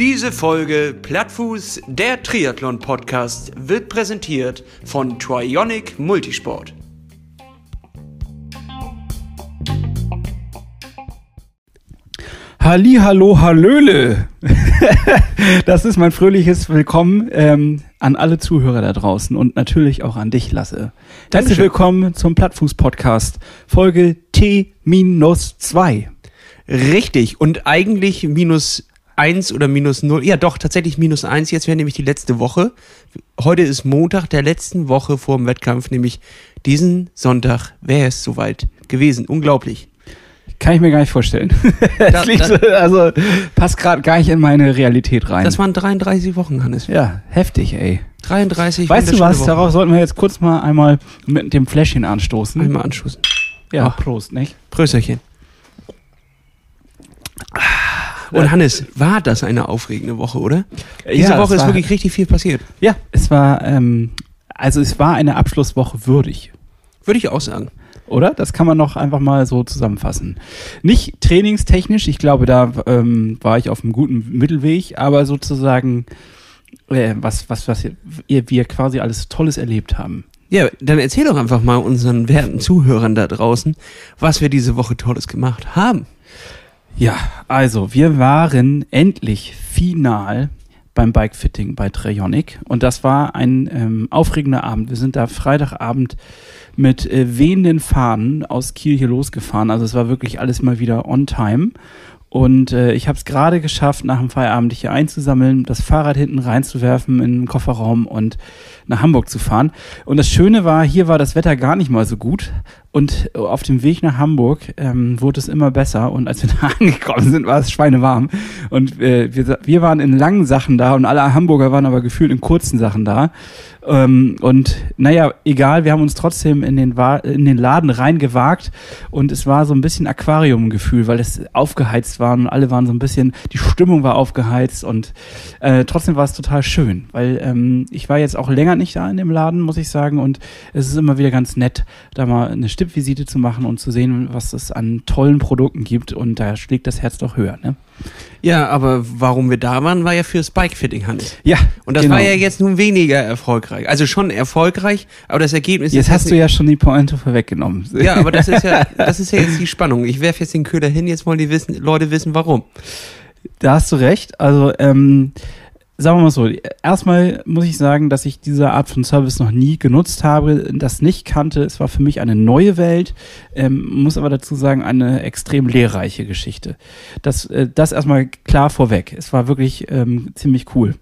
Diese Folge Plattfuß, der Triathlon-Podcast, wird präsentiert von Trionic Multisport. Halli, hallo, hallöle. das ist mein fröhliches Willkommen ähm, an alle Zuhörer da draußen und natürlich auch an dich, Lasse. Herzlich willkommen zum Plattfuß-Podcast, Folge T-2. Richtig, und eigentlich minus eins oder minus null. Ja, doch, tatsächlich minus eins. Jetzt wäre nämlich die letzte Woche. Heute ist Montag der letzten Woche vor dem Wettkampf, nämlich diesen Sonntag wäre es soweit gewesen. Unglaublich. Kann ich mir gar nicht vorstellen. Da- da- also passt gerade gar nicht in meine Realität rein. Das waren 33 Wochen, Hannes. ja, heftig, ey. 33 Weißt du was? Wochen. Darauf sollten wir jetzt kurz mal einmal mit dem Fläschchen anstoßen. Einmal anstoßen. Ja, Ach. Prost, nicht? Prösterchen. Und Hannes, war das eine aufregende Woche, oder? Diese Ja, Woche ist wirklich richtig viel passiert. Ja, es war, ähm, also es war eine Abschlusswoche würdig. Würde ich auch sagen. Oder? Das kann man noch einfach mal so zusammenfassen. Nicht trainingstechnisch, ich glaube, da ähm, war ich auf einem guten Mittelweg, aber sozusagen, äh, was, was, was wir, wir quasi alles Tolles erlebt haben. Ja, dann erzähl doch einfach mal unseren werten Zuhörern da draußen, was wir diese Woche Tolles gemacht haben. Ja, also wir waren endlich final beim Bikefitting bei Traionic und das war ein ähm, aufregender Abend. Wir sind da Freitagabend mit äh, wehenden Fahnen aus Kiel hier losgefahren. Also es war wirklich alles mal wieder on time. Und äh, ich habe es gerade geschafft, nach dem Feierabend hier einzusammeln, das Fahrrad hinten reinzuwerfen in den Kofferraum und nach Hamburg zu fahren. Und das Schöne war, hier war das Wetter gar nicht mal so gut. Und auf dem Weg nach Hamburg ähm, wurde es immer besser. Und als wir da angekommen sind, war es schweinewarm. Und äh, wir, wir waren in langen Sachen da und alle Hamburger waren aber gefühlt in kurzen Sachen da. Ähm, und naja, egal, wir haben uns trotzdem in den, Wa in den Laden reingewagt und es war so ein bisschen Aquarium-Gefühl, weil es aufgeheizt war und alle waren so ein bisschen, die Stimmung war aufgeheizt und äh, trotzdem war es total schön, weil ähm, ich war jetzt auch länger nicht da in dem Laden, muss ich sagen, und es ist immer wieder ganz nett, da mal eine Stippvisite zu machen und zu sehen, was es an tollen Produkten gibt und da schlägt das Herz doch höher, ne? Ja, aber warum wir da waren, war ja fürs Bikefitting, Hannes. Ja, Und das genau. war ja jetzt nun weniger erfolgreich. Also schon erfolgreich, aber das Ergebnis Jetzt ist hast du ja schon die Pointe vorweggenommen. Ja, aber das ist ja, das ist ja jetzt die Spannung. Ich werfe jetzt den Köder hin, jetzt wollen die wissen, Leute wissen, warum. Da hast du recht. Also, ähm, sagen wir mal so, erstmal muss ich sagen, dass ich diese Art von Service noch nie genutzt habe, das nicht kannte. Es war für mich eine neue Welt, ähm, muss aber dazu sagen, eine extrem lehrreiche Geschichte. Das, äh, das erstmal klar vorweg. Es war wirklich ähm, ziemlich cool.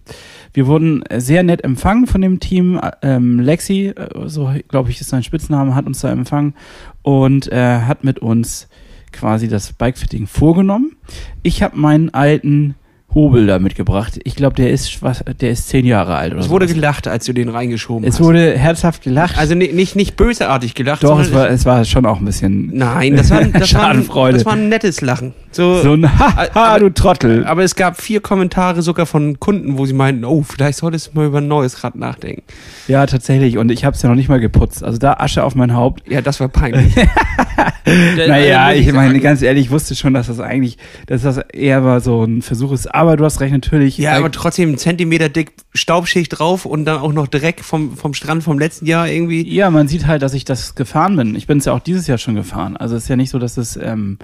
Wir wurden sehr nett empfangen von dem Team. Ähm, Lexi, äh, so glaube ich ist sein Spitzname, hat uns da empfangen und äh, hat mit uns quasi das Bikefitting vorgenommen. Ich habe meinen alten Hobel da mitgebracht. Ich glaube, der ist was, der ist zehn Jahre alt oder Es wurde sowas. gelacht, als du den reingeschoben Es hast. wurde herzhaft gelacht. also ni- nicht, nicht bösartig gelacht, Doch, es war, es war schon auch ein bisschen Nein, das war, das, war ein, Schadenfreude. das war ein nettes Lachen. So, so ein Haha, du Trottel. aber es gab vier Kommentare sogar von Kunden, wo sie meinten, oh, vielleicht solltest du mal über ein neues Rad nachdenken. Ja, tatsächlich. Und ich habe es ja noch nicht mal geputzt. Also da Asche auf mein Haupt. Ja, das war peinlich. Naja, ich meine, ganz ehrlich, ich wusste schon, dass das eigentlich, dass das eher mal so ein Versuch ist. Aber du hast recht, natürlich. Ja, aber trotzdem einen Zentimeter dick Staubschicht drauf und dann auch noch Dreck vom, vom Strand vom letzten Jahr irgendwie. Ja, man sieht halt, dass ich das gefahren bin. Ich bin es ja auch dieses Jahr schon gefahren. Also es ist ja nicht so, dass es, ähm,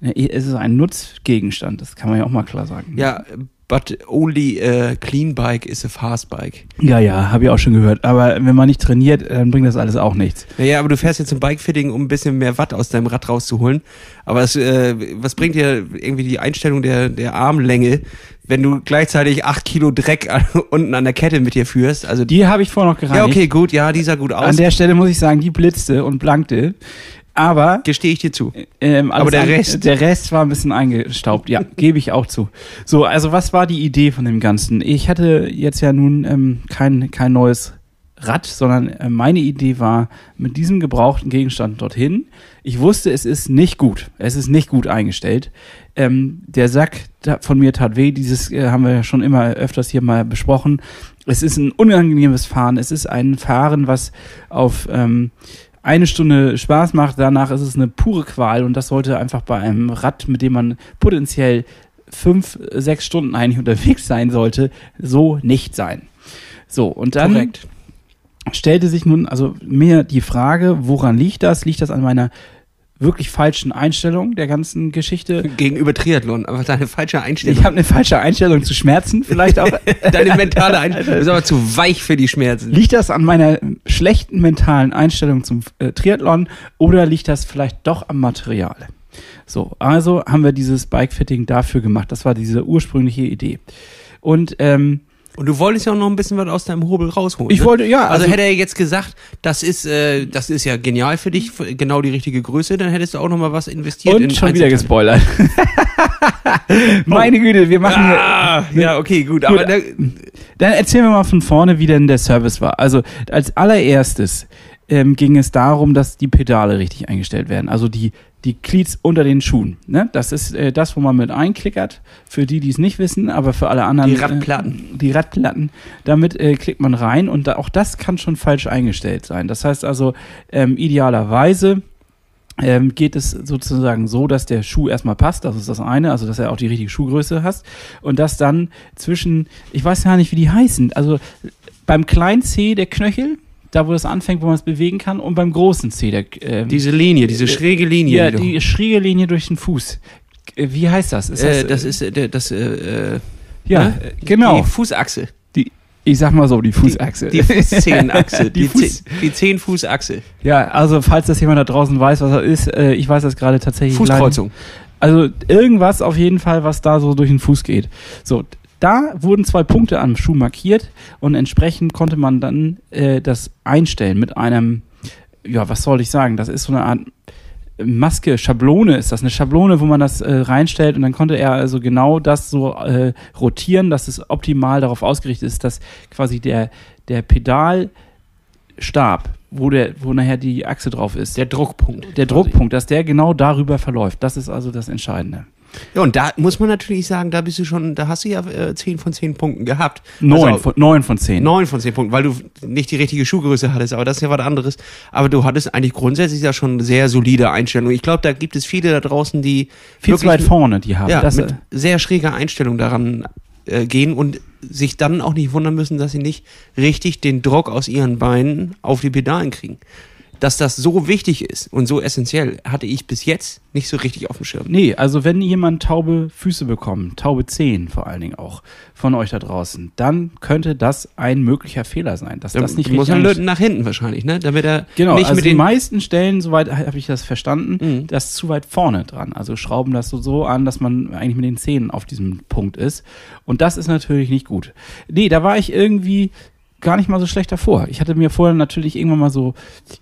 es ist ein Nutzgegenstand. Das kann man ja auch mal klar sagen. Ja, but only a clean bike is a fast bike. ja, ja habe ich auch schon gehört. Aber wenn man nicht trainiert, dann bringt das alles auch nichts. Naja, aber du fährst jetzt zum Bikefitting, um ein bisschen mehr Watt aus deinem Rad rauszuholen. Aber es, äh, was bringt dir irgendwie die Einstellung der, der Armlänge, wenn du gleichzeitig acht Kilo Dreck an, unten an der Kette mit dir führst? Also Die habe ich vorher noch gereinigt. ja, okay, gut, ja, die sah gut aus. An der Stelle muss ich sagen, die blitzte und blankte. Aber Gestehe ich dir zu. Ähm, alles Aber der an- Rest? Der Rest war ein bisschen eingestaubt, ja, gebe ich auch zu. So, also was war die Idee von dem Ganzen? Ich hatte jetzt ja nun ähm, kein, kein neues Rad, sondern äh, meine Idee war, mit diesem gebrauchten Gegenstand dorthin. Ich wusste, es ist nicht gut. Es ist nicht gut eingestellt. Ähm, der Sack von mir tat weh. Dieses äh, haben wir ja schon immer öfters hier mal besprochen. Es ist ein unangenehmes Fahren. Es ist ein Fahren, was auf ähm, eine Stunde Spaß macht, danach ist es eine pure Qual und das sollte einfach bei einem Rad, mit dem man potenziell fünf, sechs Stunden eigentlich unterwegs sein sollte, so nicht sein. So, und dann Korrekt. stellte sich nun also mir die Frage, woran liegt das? Liegt das an meiner wirklich falschen Einstellung der ganzen Geschichte? Gegenüber Triathlon, aber deine falsche Einstellung. Ich habe eine falsche Einstellung zu Schmerzen, vielleicht auch. Deine mentale Einstellung ist aber zu weich für die Schmerzen. Liegt das an meiner schlechten mentalen Einstellung zum äh, Triathlon oder liegt das vielleicht doch am Material? So, also haben wir dieses Bikefitting dafür gemacht. Das war diese ursprüngliche Idee. Und ähm, Und du wolltest ja auch noch ein bisschen was aus deinem Hobel rausholen. ich ne? wollte, ja, Also, also, hätte er jetzt gesagt, das ist, äh, das ist ja genial für dich, genau die richtige Größe, dann hättest du auch noch mal was investiert. und schon wieder gespoilert. Meine Güte, wir machen hier, Ah, ja, okay, gut. Aber da, Dann erzählen wir mal von vorne, wie denn der Service war. Also als allererstes ähm, ging es darum, dass die Pedale richtig eingestellt werden. Also die, die Cleats unter den Schuhen. Ne? Das ist äh, das, wo man mit einklickert. Für die, die es nicht wissen, aber für alle anderen. Die Radplatten. Äh, die Radplatten. Damit äh, klickt man rein und da, auch das kann schon falsch eingestellt sein. Das heißt also, ähm, idealerweise ähm, geht es sozusagen so, dass der Schuh erstmal passt, das ist das eine, also dass er auch die richtige Schuhgröße hast und dass dann zwischen, ich weiß gar nicht, wie die heißen, also beim kleinen C der Knöchel, da wo das anfängt, wo man es bewegen kann, und beim großen C der ähm, diese Linie, diese schräge Linie. ja, die schräge Linie durch den Fuß. Äh, Wie heißt das? Ist äh, das ist, äh, das, äh, äh, ja, ne? genau. Die Fußachse. Die, ich sag mal so, die Fußachse. Die. Die die, Fuß- die Zehenfußachse. ja, also falls das jemand da draußen weiß, was das ist, äh, ich weiß das gerade tatsächlich. Fußkreuzung. Also irgendwas auf jeden Fall, was da so durch den Fuß geht. So, da wurden zwei Punkte am Schuh markiert und entsprechend konnte man dann äh, das einstellen mit einem, ja, was soll ich sagen, das ist so eine Art Maske, Schablone ist das, eine Schablone, wo man das äh, reinstellt und dann konnte er also genau das so äh, rotieren, dass es optimal darauf ausgerichtet ist, dass quasi der, der Pedalstab, wo, der, wo nachher die Achse drauf ist, Der Druckpunkt. der Druckpunkt, dass der genau darüber verläuft. Das ist also das Entscheidende. Ja, und da muss man natürlich sagen, da bist du schon, da hast du ja äh, 10 von 10 Punkten gehabt. Neun, Also, von, neun von zehn. 9 von 10 Punkten, weil du nicht die richtige Schuhgröße hattest, aber das ist ja was anderes. Aber du hattest eigentlich grundsätzlich ja schon eine sehr solide Einstellung. Ich glaube, da gibt es viele da draußen, die Viel zu weit vorne, die haben. ja, das, mit äh, sehr schräger Einstellung daran äh, gehen und sich dann auch nicht wundern müssen, dass sie nicht richtig den Druck aus ihren Beinen auf die Pedalen kriegen. Dass das so wichtig ist und so essentiell, hatte ich bis jetzt nicht so richtig auf dem Schirm. nee, also wenn jemand taube Füße bekommt, taube Zehen vor allen Dingen auch von euch da draußen, dann könnte das ein möglicher Fehler sein, dass Da das nicht muss richtig man eingestellt- löten nach hinten wahrscheinlich, ne? Damit er Genau, nicht also mit den meisten Stellen, soweit habe ich das verstanden, Mhm. das zu weit vorne dran. Also schrauben das so, so an, dass man eigentlich mit den Zähnen auf diesem Punkt ist. Und das ist natürlich nicht gut. Nee, da war ich irgendwie gar nicht mal so schlecht davor. Ich hatte mir vorher natürlich irgendwann mal so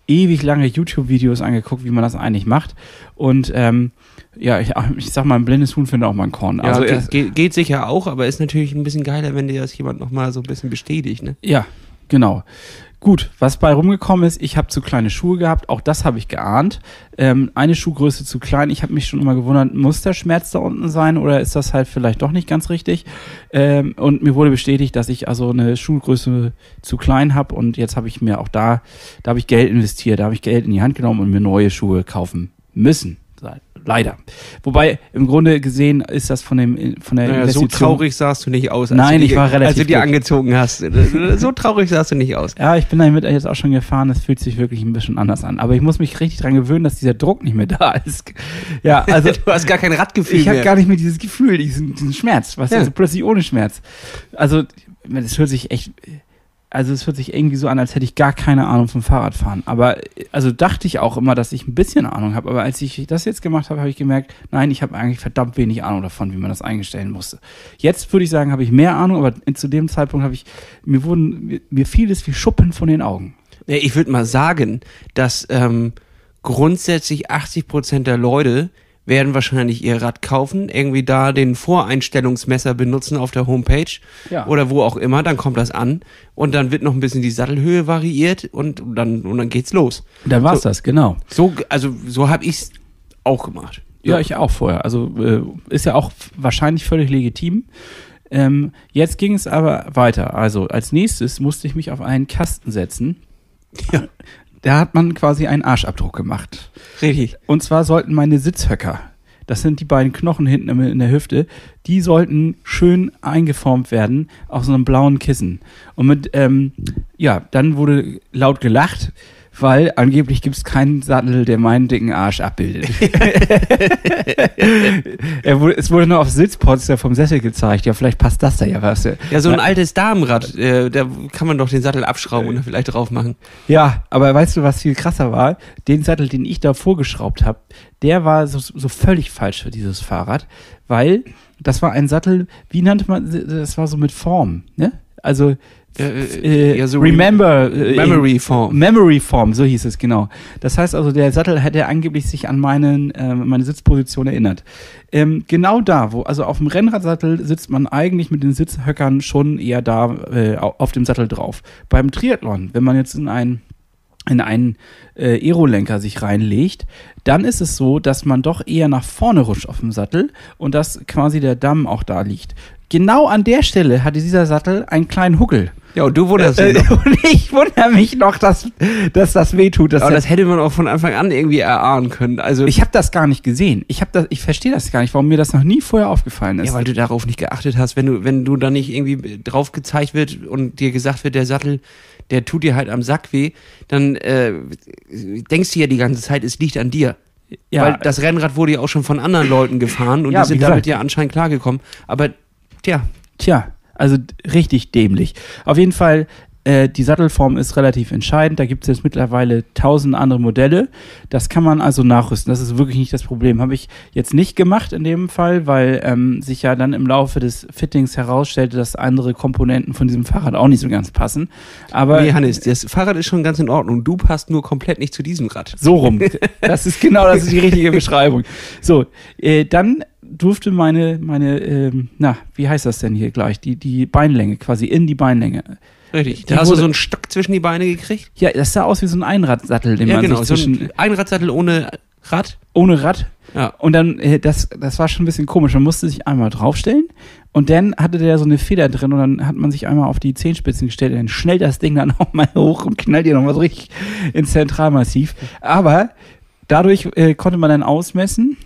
ewig lange YouTube-Videos angeguckt, wie man das eigentlich macht. Und ähm, ja, ich, ich sag mal, ein blindes Huhn findet auch mal ein Korn. Ja, Also erst- geht, geht sicher auch, aber ist natürlich ein bisschen geiler, wenn dir das jemand nochmal so ein bisschen bestätigt, ne? Ja, genau. Gut, was bei rumgekommen ist, ich habe zu kleine Schuhe gehabt, auch das habe ich geahnt. Ähm, eine Schuhgröße zu klein, ich habe mich schon immer gewundert, muss der Schmerz da unten sein oder ist das halt vielleicht doch nicht ganz richtig? Ähm, und mir wurde bestätigt, dass ich also eine Schuhgröße zu klein habe und jetzt habe ich mir auch da, da habe ich Geld investiert, da habe ich Geld in die Hand genommen und mir neue Schuhe kaufen müssen. Leider. Wobei, im Grunde gesehen ist das von dem, von der Naja, so Investition. traurig sahst du nicht aus. Als Nein, ich die- war relativ Als du dir angezogen hast. So traurig sahst du nicht aus. Ja, ich bin damit jetzt auch schon gefahren. Das fühlt sich wirklich ein bisschen anders an. Aber ich muss mich richtig dran gewöhnen, dass dieser Druck nicht mehr da ist. Ja, also du hast gar kein Radgefühl ich habe gar nicht mehr dieses Gefühl, diesen, diesen Schmerz. Was Ja. also plötzlich ohne Schmerz. Also das hört sich echt, also es hört sich irgendwie so an, als hätte ich gar keine Ahnung vom Fahrradfahren. Aber also dachte ich auch immer, dass ich ein bisschen Ahnung habe. Aber als ich das jetzt gemacht habe, habe ich gemerkt, nein, ich habe eigentlich verdammt wenig Ahnung davon, wie man das einstellen musste. Jetzt würde ich sagen, habe ich mehr Ahnung, aber zu dem Zeitpunkt habe ich, mir wurden, mir, fiel es wie Schuppen von den Augen. Ich würde mal sagen, dass ähm, grundsätzlich 80 Prozent der Leute werden wahrscheinlich ihr Rad kaufen, irgendwie da den Voreinstellungsmesser benutzen auf der Homepage Ja. oder wo auch immer, dann kommt das an und dann wird noch ein bisschen die Sattelhöhe variiert und dann und dann geht's los. Dann war's So. das, genau. So also so habe ich's auch gemacht. Ja, ich auch vorher. Also äh, ist ja auch wahrscheinlich völlig legitim. Ähm, jetzt ging es aber weiter. Also als nächstes musste ich mich auf einen Kasten setzen. Ja. Da hat man quasi einen Arschabdruck gemacht. Richtig. Und zwar sollten meine Sitzhöcker, das sind die beiden Knochen hinten in der Hüfte, die sollten schön eingeformt werden aus so einem blauen Kissen. Und mit, ähm, ja, dann wurde laut gelacht, weil angeblich gibt es keinen Sattel, der meinen dicken Arsch abbildet. wurde, es wurde nur auf Sitzpolster vom Sessel gezeigt. Ja, vielleicht passt das da ja was. Ja, so ein altes Damenrad, äh, da kann man doch den Sattel abschrauben und da vielleicht drauf machen. Ja, aber weißt du, was viel krasser war? Den Sattel, den ich da vorgeschraubt habe, der war so, so völlig falsch für dieses Fahrrad, weil das war ein Sattel, wie nannte man, das war so mit Form, ne? Also äh, ja, so Remember äh, Memory Form. Memory Form, so hieß es genau. Das heißt also, der Sattel hätte angeblich sich an meinen, äh, meine Sitzposition erinnert. Ähm, genau da, wo, also auf dem Rennradsattel sitzt man eigentlich mit den Sitzhöckern schon eher da äh, au- auf dem Sattel drauf. Beim Triathlon, wenn man jetzt in einen in einen äh, Aerolenker sich reinlegt, dann ist es so, dass man doch eher nach vorne rutscht auf dem Sattel und dass quasi der Damm auch da liegt. Genau an der Stelle hatte dieser Sattel einen kleinen Huckel. Ja, und du wunderst Äh, dich noch. und ich wundere mich noch, dass, dass das wehtut. Dass Aber das hätte man auch von Anfang an irgendwie erahnen können. Also, ich habe das gar nicht gesehen. Ich habe das, ich verstehe das gar nicht, warum mir das noch nie vorher aufgefallen ist. ja, weil du darauf nicht geachtet hast, wenn du, wenn du da nicht irgendwie drauf gezeigt wird und dir gesagt wird, der Sattel, der tut dir halt am Sack weh, dann äh, denkst du ja die ganze Zeit, es liegt an dir. ja, Weil das Rennrad wurde ja auch schon von anderen Leuten gefahren und Ja, die sind damit ja anscheinend klargekommen. Aber tja, Tja, also richtig dämlich. Auf jeden Fall, äh, die Sattelform ist relativ entscheidend. Da gibt es jetzt mittlerweile tausend andere Modelle. Das kann man also nachrüsten. Das ist wirklich nicht das Problem. Habe ich jetzt nicht gemacht in dem Fall, weil ähm, sich ja dann im Laufe des Fittings herausstellte, dass andere Komponenten von diesem Fahrrad auch nicht so ganz passen. Aber nee, Hannes, das Fahrrad ist schon ganz in Ordnung. Du passt nur komplett nicht zu diesem Rad. So rum. Das ist genau, das ist die richtige Beschreibung. So, äh, dann durfte meine, meine, ähm, na, wie heißt das denn hier gleich? Die, die Beinlänge, quasi in die Beinlänge. Richtig. Die Da hast du wurde- so einen Stock zwischen die Beine gekriegt? Ja, das sah aus wie so ein Einradsattel, den Ja, man genau. sich So zwischen, ein Einradsattel ohne Rad. ohne Rad. Ja. Und dann, äh, das, das war schon ein bisschen komisch. Man musste sich einmal draufstellen und dann hatte der so eine Feder drin und dann hat man sich einmal auf die Zehenspitzen gestellt und dann schnell das Ding dann nochmal hoch und knallt ihr nochmal so richtig ins Zentralmassiv. Aber dadurch äh, konnte man dann ausmessen,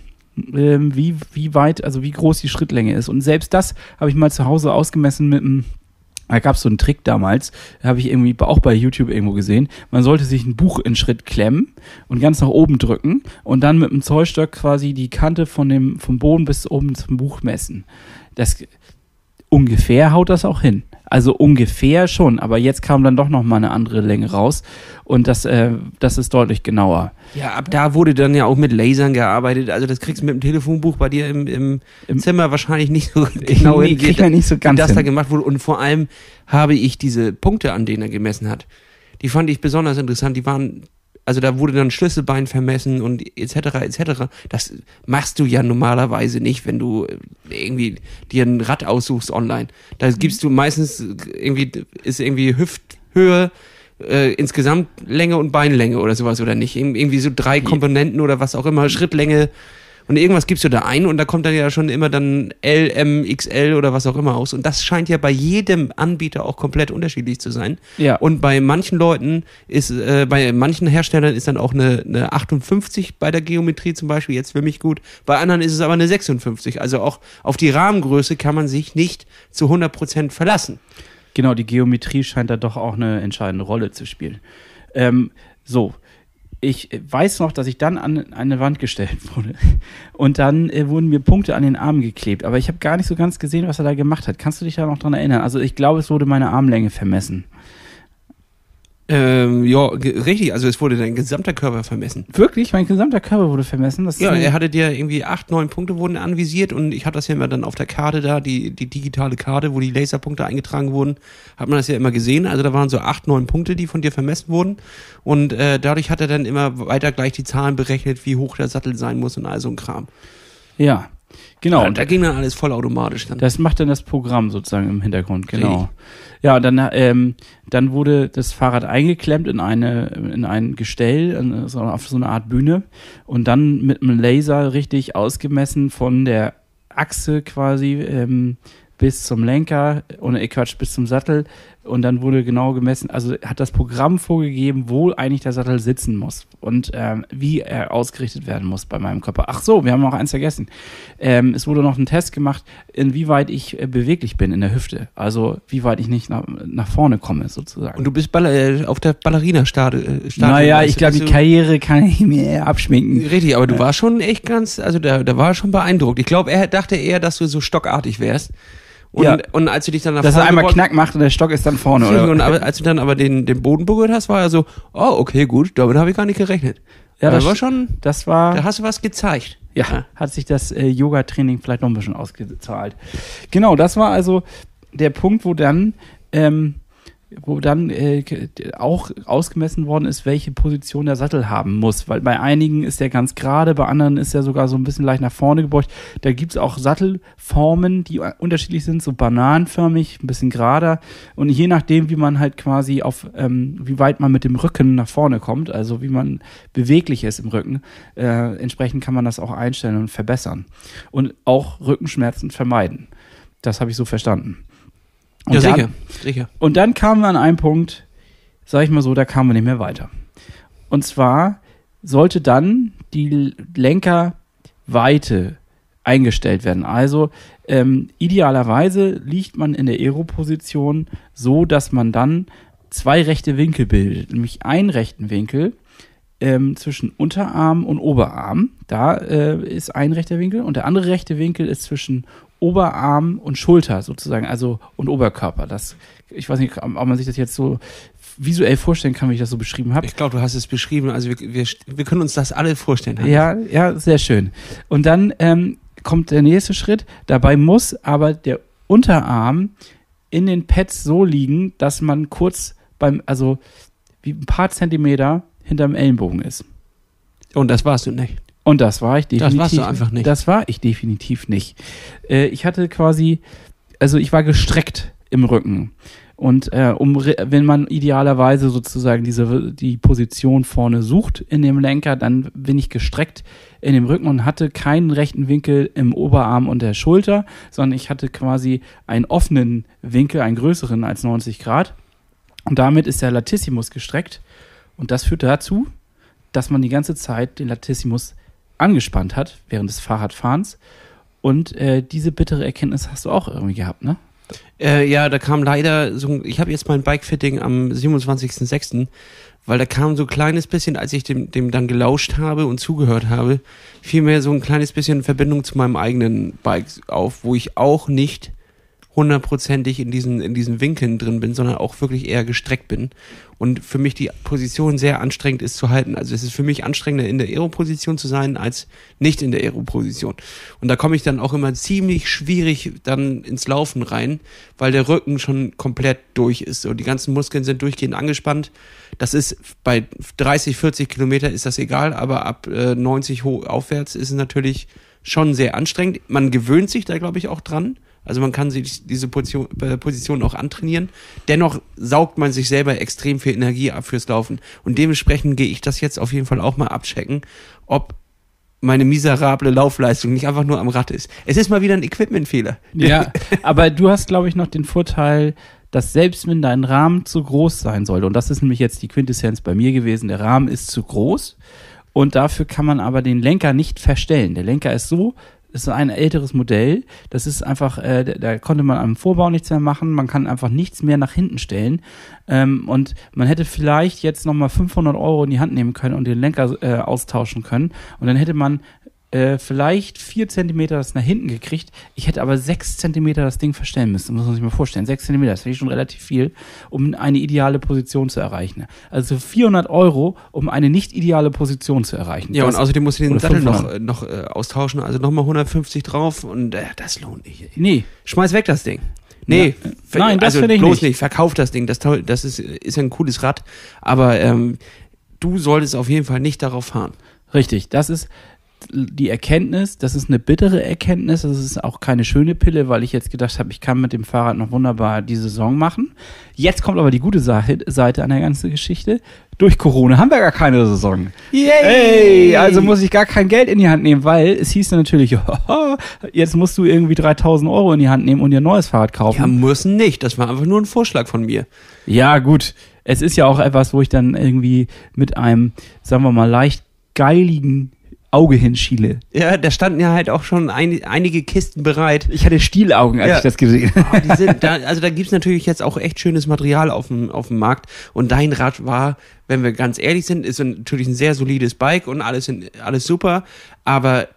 ähm, wie, wie weit, also wie groß die Schrittlänge ist. Und selbst das habe ich mal zu Hause ausgemessen mit einem da gab es so einen Trick damals, habe ich irgendwie auch bei YouTube irgendwo gesehen. Man sollte sich ein Buch in Schritt klemmen und ganz nach oben drücken und dann mit dem Zollstock quasi die Kante von dem, vom Boden bis oben zum Buch messen. Das ungefähr haut das auch hin. Also ungefähr schon, aber jetzt kam dann doch noch mal eine andere Länge raus und das, äh, das ist deutlich genauer. Ja, ab da wurde dann ja auch mit Lasern gearbeitet. Also das kriegst du mit dem Telefonbuch bei dir im, im, Im- Zimmer wahrscheinlich nicht so genau nee, hin, kriegt man nicht so wie ganz das da hin. gemacht wurde. Und vor allem habe ich diese Punkte, an denen er gemessen hat, die fand ich besonders interessant. Die waren, also da wurde dann Schlüsselbein vermessen und etc. etc. Das machst du ja normalerweise nicht, wenn du irgendwie dir ein Rad aussuchst online. Da gibst du meistens irgendwie, ist irgendwie Hüfthöhe, äh, insgesamt Länge und Beinlänge oder sowas oder nicht. Ir- Irgendwie so drei Komponenten oder was auch immer, Schrittlänge und irgendwas gibst du da ein und da kommt dann ja schon immer dann L, M, XL oder was auch immer aus. Und das scheint ja bei jedem Anbieter auch komplett unterschiedlich zu sein. Ja. Und bei manchen Leuten ist, äh, bei manchen Herstellern ist dann auch eine, eine 58 bei der Geometrie zum Beispiel, jetzt für mich gut. Bei anderen ist es aber eine 56. Also auch auf die Rahmengröße kann man sich nicht zu 100% verlassen. Genau, die Geometrie scheint da doch auch eine entscheidende Rolle zu spielen. Ähm, so, ich weiß noch, dass ich dann an eine Wand gestellt wurde und dann äh, wurden mir Punkte an den Armen geklebt, aber ich habe gar nicht so ganz gesehen, was er da gemacht hat. Kannst du dich da noch dran erinnern? Also ich glaube, es wurde meine Armlänge vermessen. Ähm, ja, richtig. Also es wurde dein gesamter Körper vermessen. Wirklich? Mein gesamter Körper wurde vermessen? Das Ja, er hatte dir irgendwie acht, neun Punkte wurden anvisiert und ich hatte das ja immer dann auf der Karte da, die, die digitale Karte, wo die Laserpunkte eingetragen wurden, hat man das ja immer gesehen. Also da waren so acht, neun Punkte, die von dir vermessen wurden und äh, dadurch hat er dann immer weiter gleich die Zahlen berechnet, wie hoch der Sattel sein muss und all so ein Kram. ja, genau. Ja, da ging dann alles vollautomatisch dann. Das macht dann das Programm sozusagen im Hintergrund, genau. Richtig. Ja, und dann, ähm, dann wurde das Fahrrad eingeklemmt in eine, in ein Gestell, in, so, auf so eine Art Bühne und dann mit einem Laser richtig ausgemessen von der Achse quasi ähm, bis zum Lenker, ohne äh, Quatsch, bis zum Sattel und dann wurde genau gemessen, also hat das Programm vorgegeben, wo eigentlich der Sattel sitzen muss und ähm, wie er ausgerichtet werden muss bei meinem Körper. Ach so, wir haben noch eins vergessen. Ähm, es wurde noch ein Test gemacht, inwieweit ich äh, beweglich bin in der Hüfte, also wie weit ich nicht nach, nach vorne komme sozusagen. Und du bist Baller, äh, auf der Ballerina-Stade. Äh, naja, ich glaube, die Karriere kann ich mir abschminken. Richtig, aber du warst schon echt ganz, also da, da war schon beeindruckt. Ich glaube, er dachte eher, dass du so stockartig wärst. Und, Ja. und als du dich dann nach Dass er einmal Knack macht und der Stock ist dann vorne, oder? Und als du dann aber den, den Boden berührt hast, war er so, oh, okay, gut, damit habe ich gar nicht gerechnet. Ja, Aber das war schon, Das war. da hast du was gezeigt. Ja, hat sich das äh, Yoga-Training vielleicht noch ein bisschen ausgezahlt. Genau, das war also der Punkt, wo dann, ähm, wo dann äh, auch ausgemessen worden ist, welche Position der Sattel haben muss. Weil bei einigen ist der ganz gerade, bei anderen ist er sogar so ein bisschen leicht nach vorne gebeugt. Da gibt es auch Sattelformen, die unterschiedlich sind, so bananenförmig, ein bisschen gerader. Und je nachdem, wie man halt quasi auf, ähm, wie weit man mit dem Rücken nach vorne kommt, also wie man beweglich ist im Rücken, äh, entsprechend kann man das auch einstellen und verbessern. Und auch Rückenschmerzen vermeiden. Das habe ich so verstanden. Und ja, dann- sicher, sicher. und dann kamen wir an einen Punkt, sag ich mal so, da kamen wir nicht mehr weiter. Und zwar sollte dann die Lenkerweite eingestellt werden. Also ähm, idealerweise liegt man in der Aero-Position so, dass man dann zwei rechte Winkel bildet, nämlich einen rechten Winkel ähm, zwischen Unterarm und Oberarm. Da äh, ist ein rechter Winkel und der andere rechte Winkel ist zwischen Oberarm und Schulter sozusagen, also und Oberkörper. Das, ich weiß nicht, ob man sich das jetzt so visuell vorstellen kann, wie ich das so beschrieben habe. Ich glaube, du hast es beschrieben. Also wir, wir, wir können uns das alle vorstellen. Hans. Ja, ja, sehr schön. Und dann ähm, kommt der nächste Schritt. Dabei muss aber der Unterarm in den Pads so liegen, dass man kurz beim, also wie ein paar Zentimeter hinterm Ellenbogen ist. Und das warst du nicht. Und das war ich definitiv. Das warst du einfach nicht. Das war ich definitiv nicht. Äh, ich hatte quasi, also ich war gestreckt im Rücken. Und äh, um, wenn man idealerweise sozusagen diese die Position vorne sucht in dem Lenker, dann bin ich gestreckt in dem Rücken und hatte keinen rechten Winkel im Oberarm und der Schulter, sondern ich hatte quasi einen offenen Winkel, einen größeren als 90 Grad. Und damit ist der Latissimus gestreckt. Und das führt dazu, dass man die ganze Zeit den Latissimus angespannt hat während des Fahrradfahrens. Und äh, diese bittere Erkenntnis hast du auch irgendwie gehabt, ne? Äh, ja, da kam leider so ich habe jetzt mein Bike-Fitting am 27.06., weil da kam so ein kleines bisschen, als ich dem, dem dann gelauscht habe und zugehört habe, vielmehr so ein kleines bisschen Verbindung zu meinem eigenen Bike auf, wo ich auch nicht hundertprozentig in diesen, in diesen Winkeln drin bin, sondern auch wirklich eher gestreckt bin. Und für mich die Position sehr anstrengend ist zu halten. Also es ist für mich anstrengender, in der Aero-Position zu sein, als nicht in der Aero-Position. Und da komme ich dann auch immer ziemlich schwierig dann ins Laufen rein, weil der Rücken schon komplett durch ist. Und die ganzen Muskeln sind durchgehend angespannt. Das ist bei 30, 40 Kilometer ist das egal, aber ab äh, 90 hoch aufwärts ist es natürlich schon sehr anstrengend. Man gewöhnt sich da, glaube ich, auch dran. Also man kann sich diese Position, äh, Position auch antrainieren. Dennoch saugt man sich selber extrem viel Energie ab fürs Laufen. Und dementsprechend gehe ich das jetzt auf jeden Fall auch mal abchecken, ob meine miserable Laufleistung nicht einfach nur am Rad ist. Es ist mal wieder ein Equipmentfehler. Ja, aber du hast, glaube ich, noch den Vorteil, dass selbst wenn dein Rahmen zu groß sein sollte, und das ist nämlich jetzt die Quintessenz bei mir gewesen, der Rahmen ist zu groß und dafür kann man aber den Lenker nicht verstellen. Der Lenker ist so, ist ein älteres Modell, das ist einfach, äh, da, da konnte man am Vorbau nichts mehr machen, man kann einfach nichts mehr nach hinten stellen. Ähm, und man hätte vielleicht jetzt nochmal 500 Euro in die Hand nehmen können und den Lenker äh, austauschen können. Und dann hätte man äh, vielleicht vier Zentimeter das nach hinten gekriegt. Ich hätte aber sechs Zentimeter das Ding verstellen müssen. Muss man sich mal vorstellen. Sechs Zentimeter, das finde ich schon relativ viel, um eine ideale Position zu erreichen. Also 400 Euro, um eine nicht ideale Position zu erreichen. Ja, Das- und außerdem musst du den Sattel noch, 500. noch äh, austauschen, also nochmal 150 drauf und äh, das lohnt nicht. Ey. Nee, Schmeiß weg das Ding. Nee, Ja. Nein, das also finde ich bloß nicht. nicht. Verkauf das Ding. Das, toll, das ist, ist ein cooles Rad, aber ähm, du solltest auf jeden Fall nicht darauf fahren. richtig. Das ist die Erkenntnis, das ist eine bittere Erkenntnis, das ist auch keine schöne Pille, weil ich jetzt gedacht habe, ich kann mit dem Fahrrad noch wunderbar die Saison machen. Jetzt kommt aber die gute Seite an der ganzen Geschichte. Durch Corona haben wir gar keine Saison. Yay! Hey, also muss ich gar kein Geld in die Hand nehmen, weil es hieß dann natürlich, jetzt musst du irgendwie 3000 Euro in die Hand nehmen und dir ein neues Fahrrad kaufen. Ja, müssen nicht. Das war einfach nur ein Vorschlag von mir. Ja, gut. Es ist ja auch etwas, wo ich dann irgendwie mit einem, sagen wir mal, leicht geiligen Auge hinschiele. Ja, da standen ja halt auch schon ein, einige Kisten bereit. Ich hatte Stielaugen, als Ja. ich das gesehen habe. Sind da, also da gibt's natürlich jetzt auch echt schönes Material auf dem, auf dem Markt. Und dein Rad war, wenn wir ganz ehrlich sind, ist natürlich ein sehr solides Bike und alles, in, alles super. Aber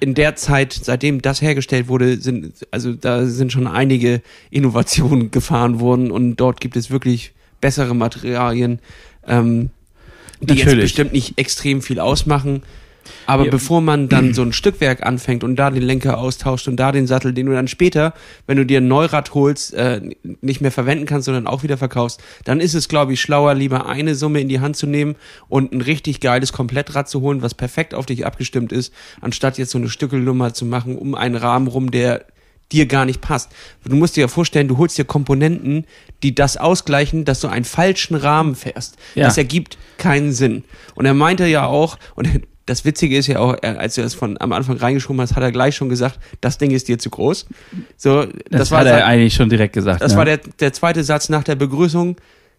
in der Zeit, seitdem das hergestellt wurde, sind, also da sind schon einige Innovationen gefahren worden und dort gibt es wirklich bessere Materialien, ähm, die jetzt Natürlich. bestimmt nicht extrem viel ausmachen. Aber Ja. bevor man dann so ein Stückwerk anfängt und da den Lenker austauscht und da den Sattel, den du dann später, wenn du dir ein Neurad holst, äh, nicht mehr verwenden kannst, sondern auch wieder verkaufst, dann ist es, glaube ich, schlauer, lieber eine Summe in die Hand zu nehmen und ein richtig geiles Komplettrad zu holen, was perfekt auf dich abgestimmt ist, anstatt jetzt so eine Stückelnummer zu machen um einen Rahmen rum, der dir gar nicht passt. Du musst dir ja vorstellen, du holst dir Komponenten, die das ausgleichen, dass du einen falschen Rahmen fährst. Ja. Das ergibt keinen Sinn. Und er meinte ja auch, und das Witzige ist ja auch, als du das von am Anfang reingeschoben hast, hat er gleich schon gesagt, das Ding ist dir zu groß. So, das, Das, war hat er eigentlich schon direkt gesagt. das ne? war der, der zweite Satz nach der Begrüßung.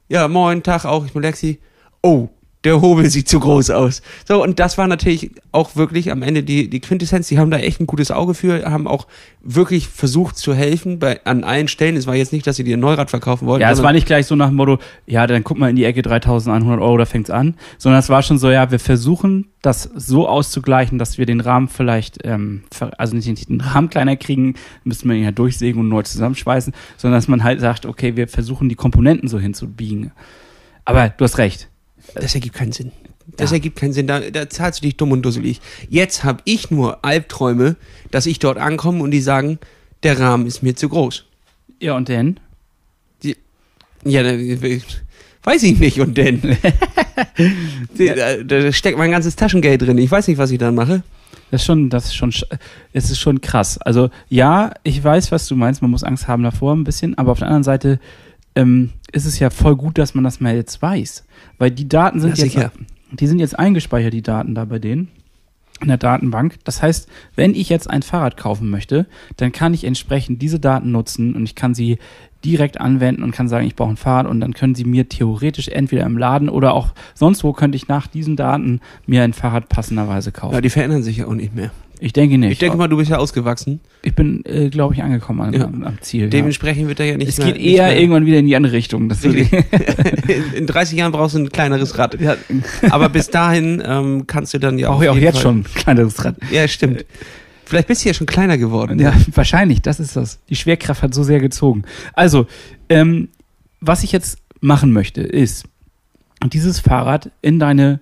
Ja, moin, Tag auch, ich bin Lexi. Oh, der Hobel sieht zu groß aus. So, und das war natürlich auch wirklich am Ende die, die Quintessenz. Die haben da echt ein gutes Auge für, haben auch wirklich versucht zu helfen bei, an allen Stellen. Es war jetzt nicht, dass sie dir ein Neurad verkaufen wollten. Ja, es war nicht gleich so nach dem Motto, ja, dann guck mal in die Ecke 3100 Euro, da fängt's an, sondern es war schon so, ja, wir versuchen das so auszugleichen, dass wir den Rahmen vielleicht, ähm, also nicht den Rahmen kleiner kriegen, müssen wir ihn ja durchsägen und neu zusammenschweißen, sondern dass man halt sagt, okay, wir versuchen die Komponenten so hinzubiegen. Aber du hast recht. Das ergibt keinen Sinn. Das Ja. ergibt keinen Sinn. Da, da zahlst du dich dumm und dusselig. Jetzt habe ich nur Albträume, dass ich dort ankomme und die sagen, der Rahmen ist mir zu groß. Ja, und denn? Ja, da, weiß ich nicht. Und denn? da, da steckt mein ganzes Taschengeld drin. Ich weiß nicht, was ich dann mache. Das ist schon, das ist schon, sch- es ist schon krass. Also ja, ich weiß, was du meinst. Man muss Angst haben davor ein bisschen, aber auf der anderen Seite ähm, ist es ja voll gut, dass man das mal jetzt weiß, weil die Daten sind Ja, jetzt, sicher. die sind jetzt eingespeichert, die Daten da bei denen in der Datenbank. Das heißt, wenn ich jetzt ein Fahrrad kaufen möchte, dann kann ich entsprechend diese Daten nutzen und ich kann sie direkt anwenden und kann sagen, ich brauche ein Fahrrad und dann können sie mir theoretisch entweder im Laden oder auch sonst wo könnte ich nach diesen Daten mir ein Fahrrad passenderweise kaufen. Ja, die verändern sich ja auch nicht mehr. Ich denke nicht. Ich denke mal, du bist ja ausgewachsen. Ich bin, äh, glaube ich, angekommen an, Ja. am, Ziel. Ja. Dementsprechend wird er ja nicht Es mehr, geht eher mehr, irgendwann wieder in die andere Richtung. In, in 30 Jahren brauchst du ein kleineres Rad. ja, Aber bis dahin ähm, kannst du dann ja brauche ich auch jetzt Fall- schon ein kleineres Rad. Ja, stimmt. Vielleicht bist du ja schon kleiner geworden. Ja, wahrscheinlich, das ist das. Die Schwerkraft hat so sehr gezogen. Also, ähm, was ich jetzt machen möchte, ist, dieses Fahrrad in deine,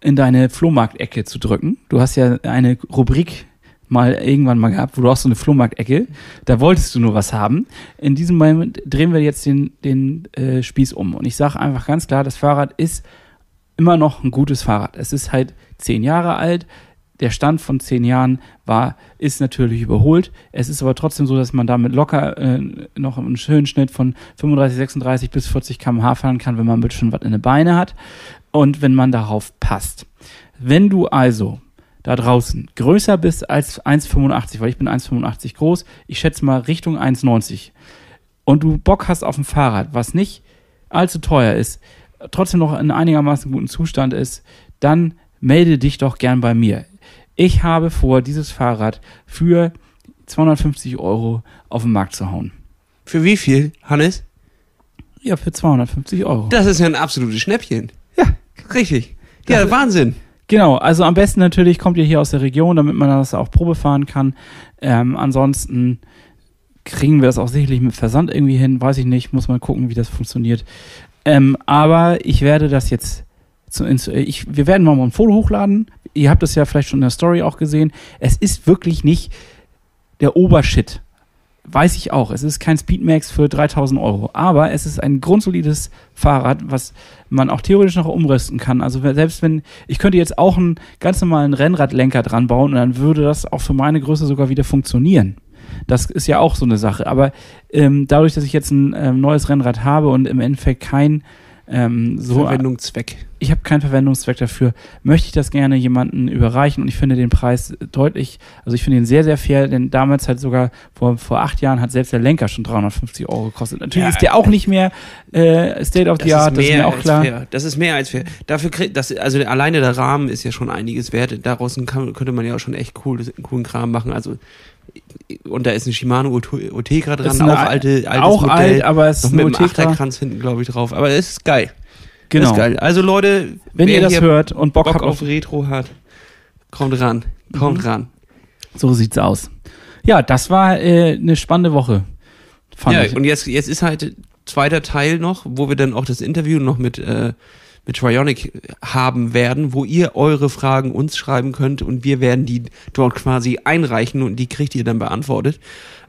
in deine Flohmarktecke zu drücken. Du hast ja eine Rubrik mal irgendwann mal gehabt, wo du auch so eine Flohmarktecke, da wolltest du nur was haben. In diesem Moment drehen wir jetzt den, den äh, Spieß um. Und ich sage einfach ganz klar, das Fahrrad ist immer noch ein gutes Fahrrad. Es ist halt zehn Jahre alt. Der Stand von zehn Jahren war, ist natürlich überholt. Es ist aber trotzdem so, dass man damit locker äh, noch einen schönen Schnitt von 35, 36 bis 40 km/h fahren kann, wenn man ein bisschen was in den Beine hat und wenn man darauf passt. Wenn du also da draußen größer bist als 1,85, weil ich bin 1,85 groß, ich schätze mal Richtung 1,90 und du Bock hast auf ein Fahrrad, was nicht allzu teuer ist, trotzdem noch in einigermaßen guten Zustand ist, dann melde dich doch gern bei mir. Ich habe vor, dieses Fahrrad für 250 Euro auf den Markt zu hauen. Für wie viel, Hannes? Ja, für 250 Euro. Das ist ja ein absolutes Schnäppchen. Ja. Richtig. Ja, Das- Wahnsinn. Genau, also am besten natürlich kommt ihr hier aus der Region, damit man das auch Probe fahren kann. Ähm, ansonsten kriegen wir das auch sicherlich mit Versand irgendwie hin, weiß ich nicht, muss mal gucken, wie das funktioniert. Ähm, aber ich werde das jetzt ich, wir werden mal ein Foto hochladen. Ihr habt das ja vielleicht schon in der Story auch gesehen. Es ist wirklich nicht der Obershit. weiß ich auch, es ist kein Speedmax für 3000 Euro, aber es ist ein grundsolides Fahrrad, was man auch theoretisch noch umrüsten kann. Also selbst wenn, ich könnte jetzt auch einen ganz normalen Rennradlenker dran bauen und dann würde das auch für meine Größe sogar wieder funktionieren. Das ist ja auch so eine Sache. Aber ähm, dadurch, dass ich jetzt ein ähm, neues Rennrad habe und im Endeffekt kein ähm, so Verwendungszweck. Ich habe keinen Verwendungszweck dafür. Möchte ich das gerne jemanden überreichen und ich finde den Preis deutlich, also ich finde ihn sehr, sehr fair, denn damals hat sogar vor, vor acht Jahren hat selbst der Lenker schon 350 Euro gekostet. Natürlich ja, ist der auch nicht mehr äh, State of the Art, das ist mir auch klar. Fair. Das ist mehr als fair. Dafür kriegt das, also alleine der Rahmen ist ja schon einiges wert. Daraus kann, könnte man ja auch schon echt cool, coolen Kram machen. Also und da ist eine Shimano Otegra dran, auch alte, altes auch Modell, alt, aber es ist noch mit einem Achterkranz hinten, glaube ich, drauf. Aber es ist geil. Genau. ist geil. Also Leute, wenn ihr das hört und Bock, Bock auf Retro hat, kommt ran, kommt mhm. ran. So sieht's aus. Ja, das war äh, eine spannende Woche. ja, ich. und jetzt, jetzt ist halt zweiter Teil noch, wo wir dann auch das Interview noch mit äh, mit Trionic haben werden, wo ihr eure Fragen uns schreiben könnt und wir werden die dort quasi einreichen und die kriegt ihr dann beantwortet.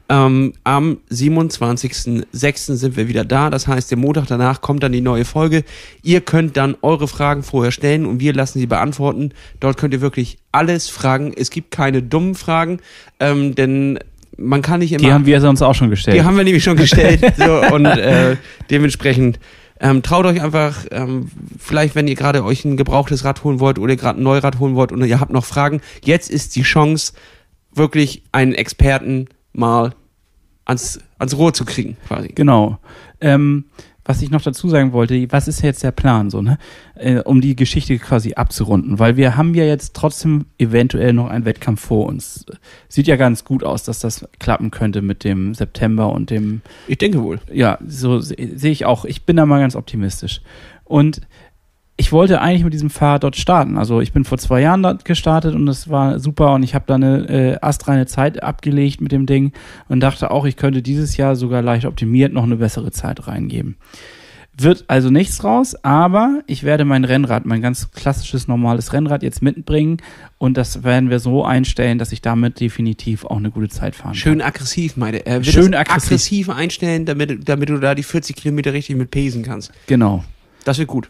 Ähm, am 27.06. sind wir wieder da. Das heißt, der Montag danach kommt dann die neue Folge. Ihr könnt dann eure Fragen vorher stellen und wir lassen sie beantworten. Dort könnt ihr wirklich alles fragen. Es gibt keine dummen Fragen, ähm, denn man kann nicht immer. Die haben wir sonst auch schon gestellt. Die haben wir nämlich schon gestellt. so, und äh, dementsprechend ähm, traut euch einfach, ähm, vielleicht wenn ihr gerade euch ein gebrauchtes Rad holen wollt oder gerade ein Neurad holen wollt und ihr habt noch Fragen, jetzt ist die Chance, wirklich einen Experten mal ans, ans Rohr zu kriegen, quasi. Genau. Ähm, was ich noch dazu sagen wollte, was ist jetzt der Plan, so, ne? Äh, um die Geschichte quasi abzurunden, weil wir haben ja jetzt trotzdem eventuell noch einen Wettkampf vor uns. Sieht ja ganz gut aus, dass das klappen könnte mit dem September und dem. Ich denke wohl. Ja, so sehe ich auch. Ich bin da mal ganz optimistisch. Und ich wollte eigentlich mit diesem Fahrrad dort starten. Also ich bin vor zwei Jahren dort gestartet und das war super und ich habe da eine äh, astreine Zeit abgelegt mit dem Ding und dachte auch, ich könnte dieses Jahr sogar leicht optimiert noch eine bessere Zeit reingeben. Wird also nichts raus, aber ich werde mein Rennrad, mein ganz klassisches normales Rennrad jetzt mitbringen und das werden wir so einstellen, dass ich damit definitiv auch eine gute Zeit fahren Schön kann. aggressiv, meine. Wird Schön aggressiv. aggressiv einstellen, damit, damit du da die 40 Kilometer richtig mit pesen kannst. Genau. Das wird gut.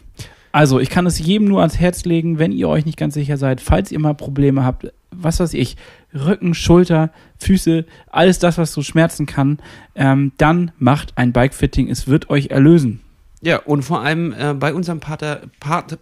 Also, ich kann es jedem nur ans Herz legen, wenn ihr euch nicht ganz sicher seid, falls ihr mal Probleme habt, was weiß ich, Rücken, Schulter, Füße, alles das, was so schmerzen kann, ähm, dann macht ein Bikefitting. Es wird euch erlösen. Ja, und vor allem äh, bei unserem Pater, Pat,